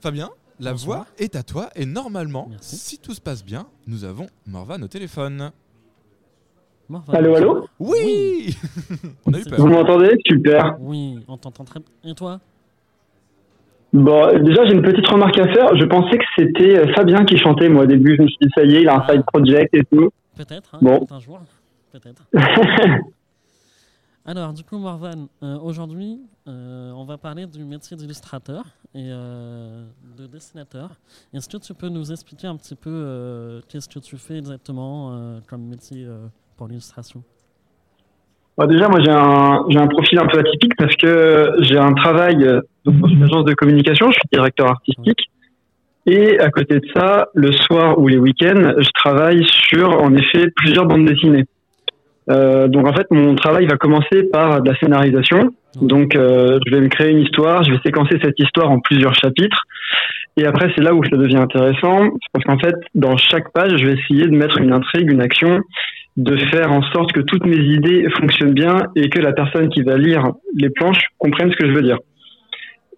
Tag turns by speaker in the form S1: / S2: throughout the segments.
S1: Fabien, la
S2: Bonsoir.
S1: voix est à toi et normalement,
S2: Merci.
S1: si tout se passe bien, nous avons Morvan au téléphone.
S2: Morvan,
S3: Allô, allô
S1: Oui On a eu
S2: C'est
S3: Vous m'entendez Super.
S2: Oui, on t'entend très bien. Et toi?
S3: Bon, déjà, j'ai une petite remarque à faire. Je pensais que c'était euh, Fabien qui chantait, moi, au début. Je me suis dit, ça y est, il a un
S2: Ah.
S3: side project et tout.
S2: Peut-être, hein,
S3: Bon.
S2: peut-être un jour. Peut-être. Alors, du coup, Morvan, euh, aujourd'hui, euh, on va parler du métier d'illustrateur et euh, de dessinateur. Est-ce que tu peux nous expliquer un petit peu qu'est-ce que tu fais exactement comme métier pour l'illustration?
S3: Bon, déjà, moi, j'ai un, j'ai un profil un peu atypique parce que j'ai un travail dans une agence de communication. Je suis directeur artistique. Et à côté de ça, le soir ou les week-ends, je travaille sur, en effet, plusieurs bandes dessinées. Euh, donc, en fait, mon travail va commencer par de la scénarisation. Donc, euh, je vais me créer une histoire, je vais séquencer cette histoire en plusieurs chapitres. Et après, c'est là où ça devient intéressant, parce qu'en fait, dans chaque page, je vais essayer de mettre une intrigue, une action, de faire en sorte que toutes mes idées fonctionnent bien et que la personne qui va lire les planches comprenne ce que je veux dire.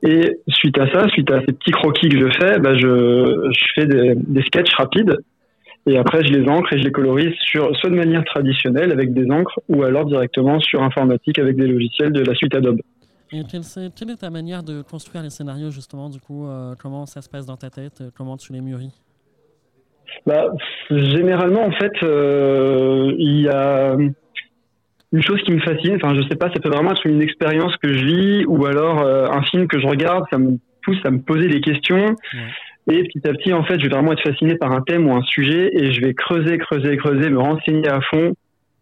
S3: Et suite à ça, suite à ces petits croquis que je fais, bah je, je fais des, des sketchs rapides et après je les encre et je les colorise sur soit de manière traditionnelle avec des encres ou alors directement sur informatique avec des logiciels de la suite Adobe.
S2: Et quelle, est ta manière de construire les scénarios, justement, du coup euh, Comment ça se passe dans ta tête euh, Comment tu les mûris?
S3: Bah, généralement, en fait, euh, il y a une chose qui me fascine. Enfin, je sais pas, ça peut vraiment être une expérience que je vis ou alors euh, un film que je regarde. Ça me pousse à me poser des questions. Et petit à petit, en fait, je vais vraiment être fasciné par un thème ou un sujet et je vais creuser, creuser, creuser, me renseigner à fond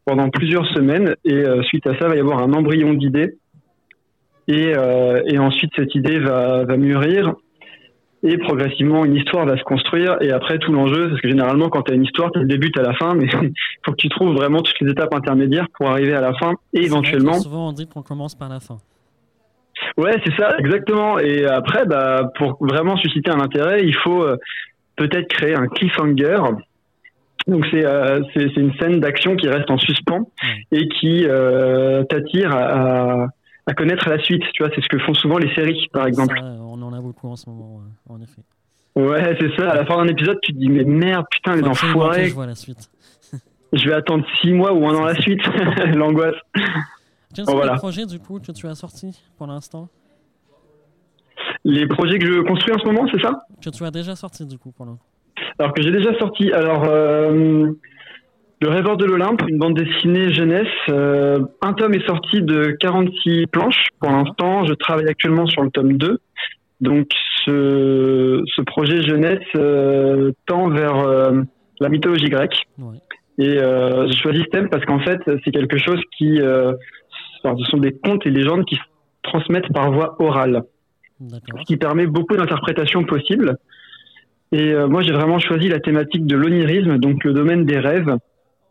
S3: pendant plusieurs semaines. Et euh, suite à ça, il va y avoir un embryon d'idée. Et, euh, et ensuite, cette idée va, va mûrir et progressivement une histoire va se construire et après tout l'enjeu parce que généralement quand tu as une histoire tu le début t'as la fin mais il faut que tu trouves vraiment toutes les étapes intermédiaires pour arriver à la fin et éventuellement
S2: Souvent, on dit qu'on commence par la fin.
S3: Ouais c'est ça exactement et après bah pour vraiment susciter un intérêt il faut euh, peut-être créer un cliffhanger donc c'est euh, une scène d'action qui reste en suspens et qui euh, t'attire à, à, à connaître la suite tu vois c'est ce que font souvent les séries par exemple
S2: Ça, on en a beaucoup en ce moment, en effet.
S3: ouais c'est ça à la fin d'un épisode tu te dis mais merde putain les enfoirés
S2: je vois la suite.
S3: Je vais attendre six mois ou un an la suite. L'angoisse.
S2: Quels
S3: Bon,
S2: sont
S3: voilà.
S2: les projets, du coup, que tu as sortis pour l'instant
S3: Les projets que je construis en ce moment, c'est ça
S2: Que tu as déjà sortis, du coup, pour l'instant
S3: Alors que j'ai déjà sorti. Alors, euh, Le Rêveur de l'Olympe, une bande dessinée jeunesse. euh, un tome est sorti de 46 planches pour l'instant. Je travaille actuellement sur le tome 2. Donc, ce, ce projet jeunesse euh, tend vers euh, la mythologie grecque.
S2: Ouais.
S3: Et euh, j'ai choisi ce thème parce qu'en fait, c'est quelque chose qui... enfin, ce sont des contes et légendes qui se transmettent par voie orale. Ce qui permet beaucoup d'interprétations possibles. Et euh, moi, j'ai vraiment choisi la thématique de l'onirisme, donc le domaine des rêves.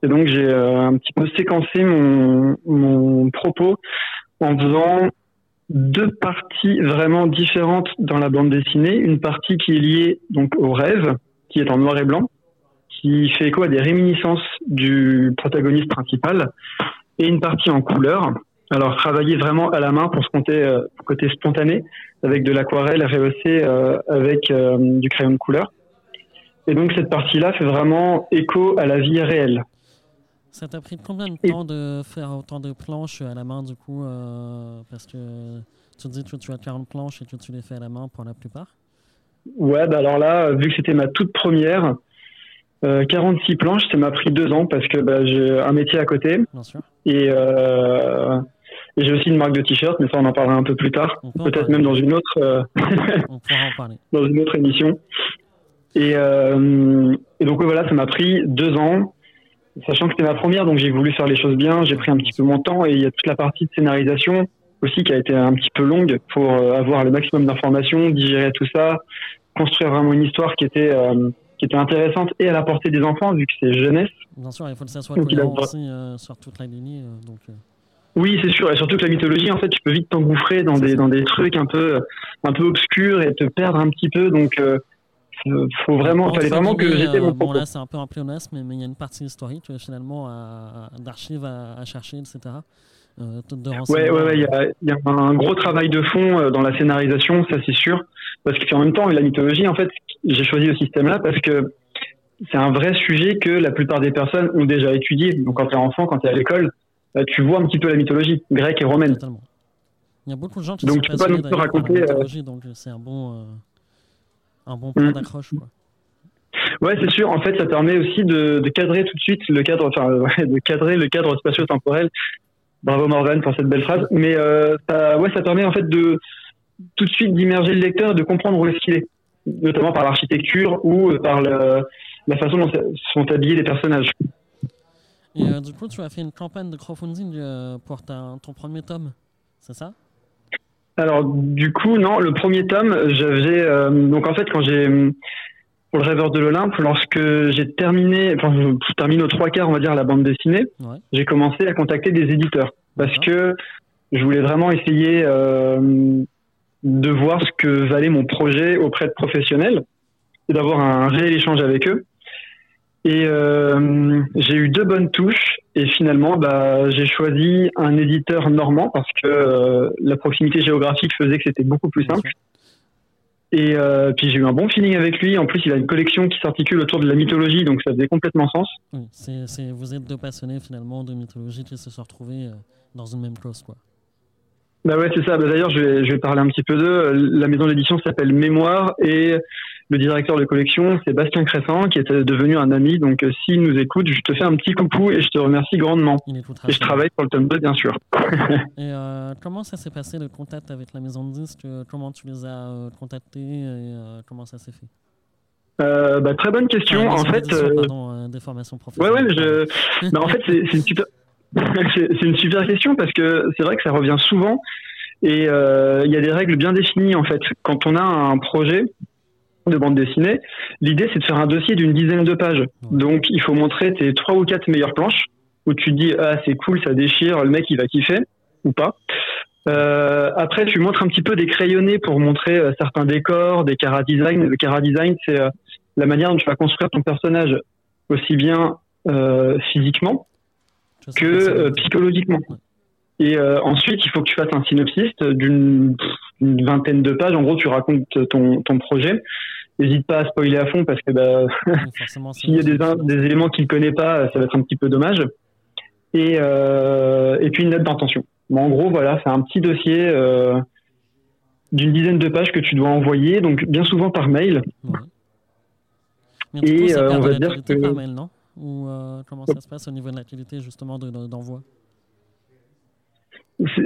S3: Et donc, j'ai euh, un petit peu séquencé mon, mon propos en faisant deux parties vraiment différentes dans la bande dessinée. Une partie qui est liée donc au rêve, qui est en noir et blanc, qui fait écho à des réminiscences du protagoniste principal, et une partie en couleur. Alors, travailler vraiment à la main pour ce côté, euh, côté spontané, avec de l'aquarelle rehaussée euh, avec euh, du crayon de couleur. Et donc cette partie-là fait vraiment écho à la vie réelle.
S2: Ça t'a pris combien de temps de faire autant de planches à la main, du coup euh, Parce que tu dis que tu as 40 planches et que tu les fais à la main pour la plupart?
S3: Ouais, bah alors là, vu que c'était ma toute première, euh, 46 planches, ça m'a pris deux ans parce que bah, j'ai un métier à côté.
S2: Bien sûr.
S3: Et, euh, et j'ai aussi une marque de t-shirt, mais ça on en parlera un peu plus tard,
S2: peut
S3: peut-être même dans une autre. euh,
S2: On en
S3: dans une autre émission. Et, euh, et donc voilà, ça m'a pris deux ans, sachant que c'était ma première, donc j'ai voulu faire les choses bien. J'ai pris un petit peu mon temps et il y a toute la partie de scénarisation aussi qui a été un petit peu longue pour euh, avoir le maximum d'informations, digérer tout ça, construire vraiment une histoire qui était euh, qui était intéressante et à la portée des enfants vu que c'est jeunesse.
S2: Bien sûr, il faut que ça soit
S3: Donc, a
S2: aussi euh, sur toute la lignée. euh, donc,
S3: Oui, c'est sûr, et surtout que la mythologie, en fait, tu peux vite t'engouffrer dans des dans des trucs un peu un peu obscurs et te perdre un petit peu. Donc, euh, faut vraiment,
S2: entre
S3: fallait vraiment que j'étais
S2: euh,
S3: mon
S2: Bon, là, c'est un peu un pléonasme, mais mais il y a une partie historique, euh, finalement, d'archives à, à chercher, etc. euh, de
S3: Ouais, ouais, ouais, il y a, y a un gros travail de fond euh, dans la scénarisation, ça c'est sûr. Parce que en même temps, la mythologie, en fait, j'ai choisi ce système-là parce que c'est un vrai sujet que la plupart des personnes ont déjà étudié. Donc quand tu es enfant, quand tu es à l'école, tu vois un petit peu la mythologie grecque et romaine.
S2: Totalement. Il y a beaucoup de gens qui
S3: Donc,
S2: sont
S3: tu peux pas
S2: la
S3: raconter, euh,
S2: donc euh, c'est un bon, euh, un bon point
S3: Mm.
S2: d'accroche. quoi.
S3: Ouais, c'est sûr. En fait, ça permet aussi de, de cadrer tout de suite le cadre, enfin, ouais, de cadrer le cadre spatio-temporel. Bravo Morgan pour cette belle phrase. Mais euh, ça, ouais, ça permet en fait de tout de suite d'immerger le lecteur et de comprendre où est-ce qu'il est, notamment par l'architecture ou par la façon dont sont habillés les personnages.
S2: Et euh, du coup, tu as fait une campagne de crowdfunding euh, pour ta- ton premier tome, c'est ça?
S3: Alors, du coup, non, le premier tome, j'avais. euh, donc, en fait, quand j'ai. Pour le rêveur de l'Olympe, lorsque j'ai terminé. Enfin, je termine aux trois quarts, on va dire, la bande dessinée,
S2: Ouais.
S3: j'ai commencé à contacter des éditeurs. Parce que je voulais vraiment essayer de voir ce que valait mon projet auprès de professionnels et d'avoir un réel échange avec eux. Et euh, j'ai eu deux bonnes touches et finalement bah, j'ai choisi un éditeur normand parce que euh, la proximité géographique faisait que c'était beaucoup plus simple. Et euh, puis j'ai eu un bon feeling avec lui. En plus, il a une collection qui s'articule autour de la mythologie, donc ça faisait complètement sens.
S2: Oui, vous êtes deux passionnés finalement de mythologie qui se sont retrouvés dans une même clause. Quoi.
S3: Bah ouais, c'est ça. Bah D'ailleurs, je vais, je vais parler un petit peu d'eux. La maison d'édition s'appelle Mémoire et le directeur de collection, c'est Bastien Crescent, qui est devenu un ami. Donc, euh, s'il nous écoute, je te fais un petit coucou et je te remercie grandement.
S2: Il
S3: Et je travaille sur le tome 2, bien sûr.
S2: Et euh, comment ça s'est passé le contact avec la maison de disques? Euh, Comment tu les as contactés et comment ça s'est fait?
S3: Euh, bah, très bonne question. En fait,
S2: d'édition, pardon, des formations
S3: ouais,
S2: professionnelles.
S3: ouais, je, bah, en fait, c'est une super, c'est une super question parce que c'est vrai que ça revient souvent et il y a des règles bien définies en fait. Quand on a un projet de bande dessinée, l'idée c'est de faire un dossier d'une dizaine de pages. Donc il faut montrer tes trois ou quatre meilleures planches où tu te dis ah c'est cool, ça déchire, le mec il va kiffer ou pas. Euh, après tu montres un petit peu des crayonnés pour montrer euh, certains décors, des cara design. Le cara design c'est euh, la manière dont tu vas construire ton personnage aussi bien euh, physiquement que psychologiquement. Et euh, ensuite, il faut que tu fasses un synopsis d'une vingtaine de pages. En gros, tu racontes ton, ton projet. N'hésite pas à spoiler à fond parce que bah, s'il y a des, des éléments qu'il ne connaît pas, ça va être un petit peu dommage. Et, euh, et puis une note d'intention. En gros, voilà, c'est un petit dossier euh, d'une dizaine de pages que tu dois envoyer, donc bien souvent par mail.
S2: Ouais. Mais du
S3: Et,
S2: coup,
S3: on va dire que-
S2: par mail, non? Ou comment ça se passe au niveau de l'actualité justement de- de- d'envoi?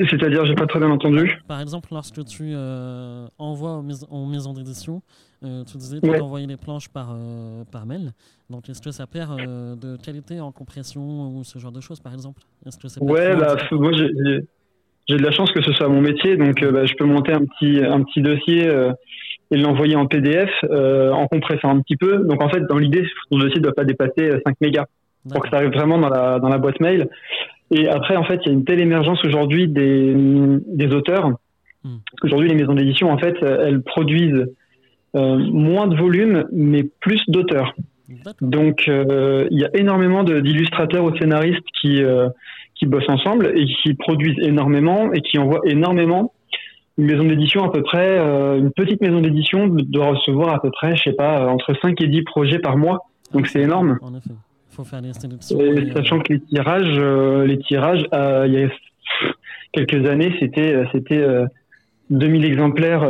S3: C'est-à-dire, j'ai pas très bien entendu.
S2: Par exemple, lorsque tu euh, envoies aux, mais- aux maisons d'édition, euh, tu disais
S3: Ouais.
S2: tu envoyais les planches par, euh, par mail. Donc, est-ce que ça perd de qualité en compression ou ce genre de choses, par exemple? Est-ce que c'est
S3: Ouais, bah, moi j'ai de la chance que ce soit mon métier, donc bah, je peux monter un petit un petit dossier et l'envoyer en PDF en compressant un petit peu. Donc en fait, dans l'idée, ton dossier ne doit pas dépasser euh, 5 mégas pour que ça arrive vraiment dans la dans la boîte mail. Et après, en fait, il y a une telle émergence aujourd'hui des des auteurs,
S2: Hmm.
S3: parce qu'aujourd'hui les maisons d'édition, en fait, euh, elles produisent euh, moins de volume, mais plus d'auteurs. Donc, euh, il y a énormément d'illustrateurs ou de scénaristes qui, euh, qui bossent ensemble et qui produisent énormément et qui envoient énormément. Une maison d'édition, à peu près, une petite maison d'édition doit recevoir à peu près, je sais pas, entre 5 et 10 projets par mois. Donc, c'est énorme.
S2: En effet. Il faut faire.
S3: Et
S2: et, euh,
S3: sachant que les tirages, euh, les tirages, euh, il y a quelques années, c'était c'était euh, 2000 exemplaires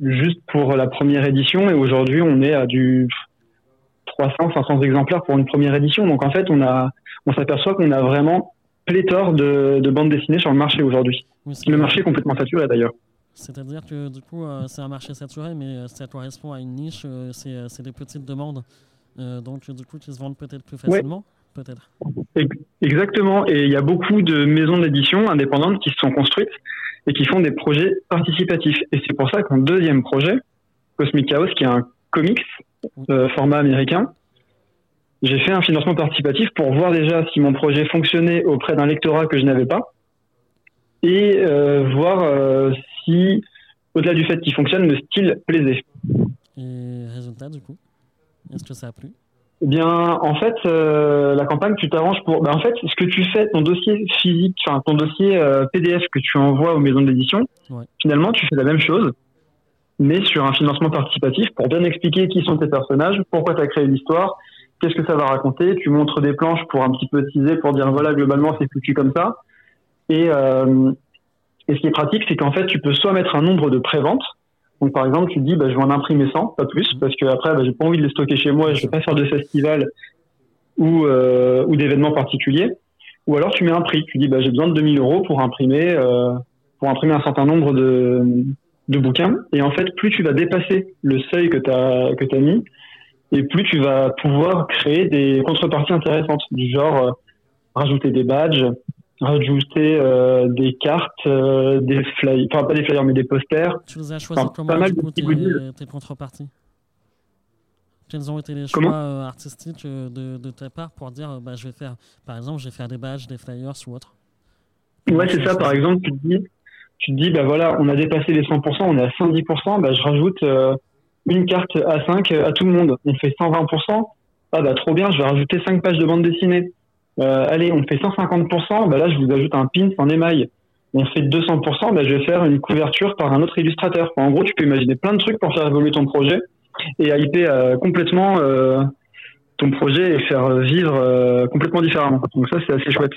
S3: juste pour la première édition, et aujourd'hui, on est à du 300, 500 exemplaires pour une première édition. Donc en fait, on a, on s'aperçoit qu'on a vraiment pléthore de, de bandes dessinées sur le marché aujourd'hui.
S2: oui,
S3: Le marché est complètement saturé d'ailleurs.
S2: C'est-à-dire que du coup, euh, c'est un marché saturé, mais euh, ça correspond à une niche. c'est euh, c'est des petites demandes. Euh, donc, du coup, qui se vendent peut-être plus facilement. Peut-être.
S3: Exactement. Et il y a beaucoup de maisons d'édition indépendantes qui se sont construites et qui font des projets participatifs. Et c'est pour ça qu'en deuxième projet, Cosmic Chaos, qui est un comics euh, format américain, j'ai fait un financement participatif pour voir déjà si mon projet fonctionnait auprès d'un lectorat que je n'avais pas et euh, voir euh, si, au-delà du fait qu'il fonctionne, le style plaisait.
S2: Et résultat, du coup Est-ce que ça a plu?
S3: Eh bien, en fait, euh, la campagne, tu t'arranges pour. Ben, en fait, ce que tu fais, ton dossier physique, enfin ton dossier euh, PDF que tu envoies aux maisons d'édition,
S2: Ouais.
S3: finalement, tu fais la même chose, mais sur un financement participatif pour bien expliquer qui sont tes personnages, pourquoi tu as créé l'histoire, qu'est-ce que ça va raconter. Tu montres des planches pour un petit peu teaser, pour dire voilà, globalement, c'est foutu comme ça. Et, euh, et ce qui est pratique, c'est qu'en fait, tu peux soit mettre un nombre de préventes. Donc, par exemple, tu te dis, bah, je vais en imprimer 100, pas plus, parce que après, bah, j'ai pas envie de les stocker chez moi et je vais pas faire de festival ou, euh, ou d'événements particuliers. Ou alors, tu mets un prix. Tu dis, bah, j'ai besoin de 2000 euros pour imprimer, euh, pour imprimer un certain nombre de, de bouquins. Et en fait, plus tu vas dépasser le seuil que tu as, que as mis, et plus tu vas pouvoir créer des contreparties intéressantes, du genre euh, rajouter des badges, rajouter euh, des cartes, euh, des flyers, enfin pas des flyers, mais des posters.
S2: Tu les as choisis
S3: Enfin,
S2: comment,
S3: pas mal
S2: du
S3: de
S2: coup,
S3: petits
S2: tes, tes contreparties? Quels ont été les choix
S3: Comment
S2: euh, artistiques de, de ta part pour dire, bah, je vais faire, par exemple, je vais faire des badges, des flyers ou autre
S3: Ouais, c'est ça. Par exemple, tu te dis, tu te dis, bah voilà, on a dépassé les 100%, on est à 110%, bah je rajoute une carte A5 à tout le monde. On fait 120%. Ah bah trop bien, je vais rajouter 5 pages de bande dessinée. Euh, allez, on fait 150%, bah là je vous ajoute un pin en émail. On fait 200%, bah je vais faire une couverture par un autre illustrateur. En gros, tu peux imaginer plein de trucs pour faire évoluer ton projet et hyper euh, complètement euh, ton projet et faire vivre complètement différemment. Donc ça, c'est assez chouette.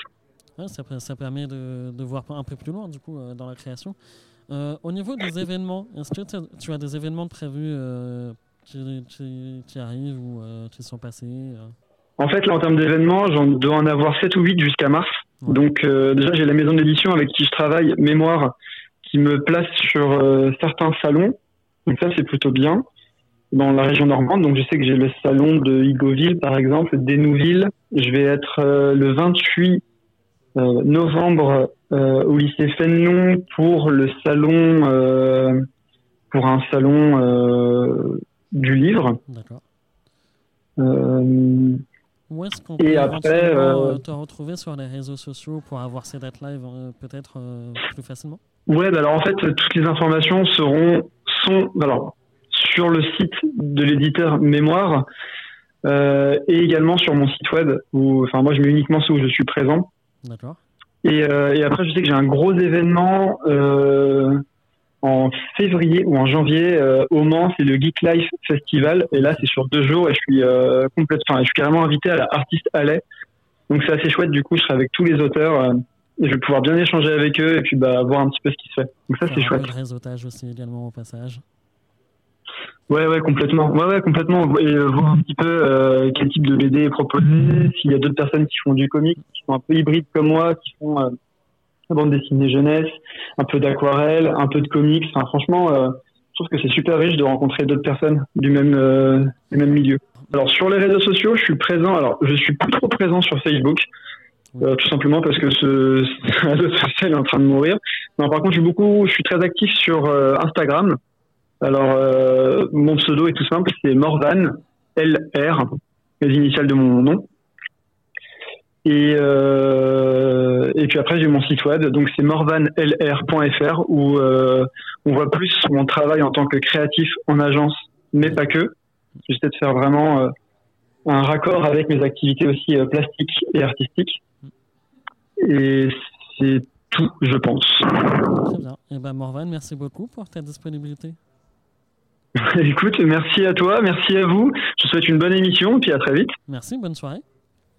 S2: Ça, per- ça permet de, voir un peu plus loin, du coup, dans la création. Au niveau des événements, est-ce que tu as, des événements prévus qui, qui- arrivent ou qui sont passés
S3: En fait, là, en termes d'événements, j'en dois en avoir 7 ou 8 jusqu'à mars.
S2: Ouais.
S3: Donc, euh, déjà, j'ai la maison d'édition avec qui je travaille, Mémoire, qui me place sur euh, certains salons. Donc, ça, c'est plutôt bien. Dans la région normande. Donc, je sais que j'ai le salon de Higoville, par exemple, d'Hénouville. Je vais être euh, le 28 euh, novembre euh, au lycée Fénelon pour le salon, euh, pour un salon euh, du livre.
S2: D'accord. Où est-ce qu'on
S3: Et
S2: peut
S3: après, euh,
S2: euh, te retrouver sur les réseaux sociaux pour avoir ces dates live euh, peut-être plus facilement?
S3: Ouais, bah alors en fait, toutes les informations seront sont alors sur le site de l'éditeur Mémoire euh, et également sur mon site web où, enfin, moi je mets uniquement ceux où je suis présent.
S2: D'accord.
S3: Et, euh, et après, je sais que j'ai un gros événement en février ou en janvier euh, au Mans, c'est le Geek Life Festival. Et là, c'est sur deux jours et je suis euh, complète, enfin, je suis carrément invité à la Artist Alley. Donc c'est assez chouette. Du coup, je serai avec tous les auteurs euh, et je vais pouvoir bien échanger avec eux et puis bah, voir un petit peu ce qui se fait. Donc ça, c'est chouette.
S2: de réseautage aussi également au passage.
S3: Ouais, ouais, complètement. Ouais, ouais, complètement. Et euh, voir un petit peu quel type de BD est proposé, s'il y a d'autres personnes qui font du comic, qui sont un peu hybrides comme moi, qui font bande dessinée jeunesse, un peu d'aquarelle, un peu de comics. Franchement, euh, je trouve que c'est super riche de rencontrer d'autres personnes du même euh, du même milieu. Alors sur les réseaux sociaux, je suis présent. Alors je suis plus trop présent sur Facebook, euh, tout simplement parce que ce, réseau social est en train de mourir. Par contre, je suis beaucoup, je suis très actif sur Instagram. Alors, mon pseudo est tout simple, c'est Morvan, LR, les initiales de mon nom. Et, euh, et puis après, j'ai mon site web, donc c'est morvanlr.fr, où euh, on voit plus mon travail en tant que créatif en agence, mais pas que. J'essaie de faire vraiment euh, un raccord avec mes activités aussi plastiques et artistiques. Et c'est tout, je pense.
S2: Très bien. Et ben Morvan, merci beaucoup pour ta disponibilité.
S3: Écoute, merci à toi, merci à vous. Je vous souhaite une bonne émission, puis à très vite.
S2: Merci, bonne soirée.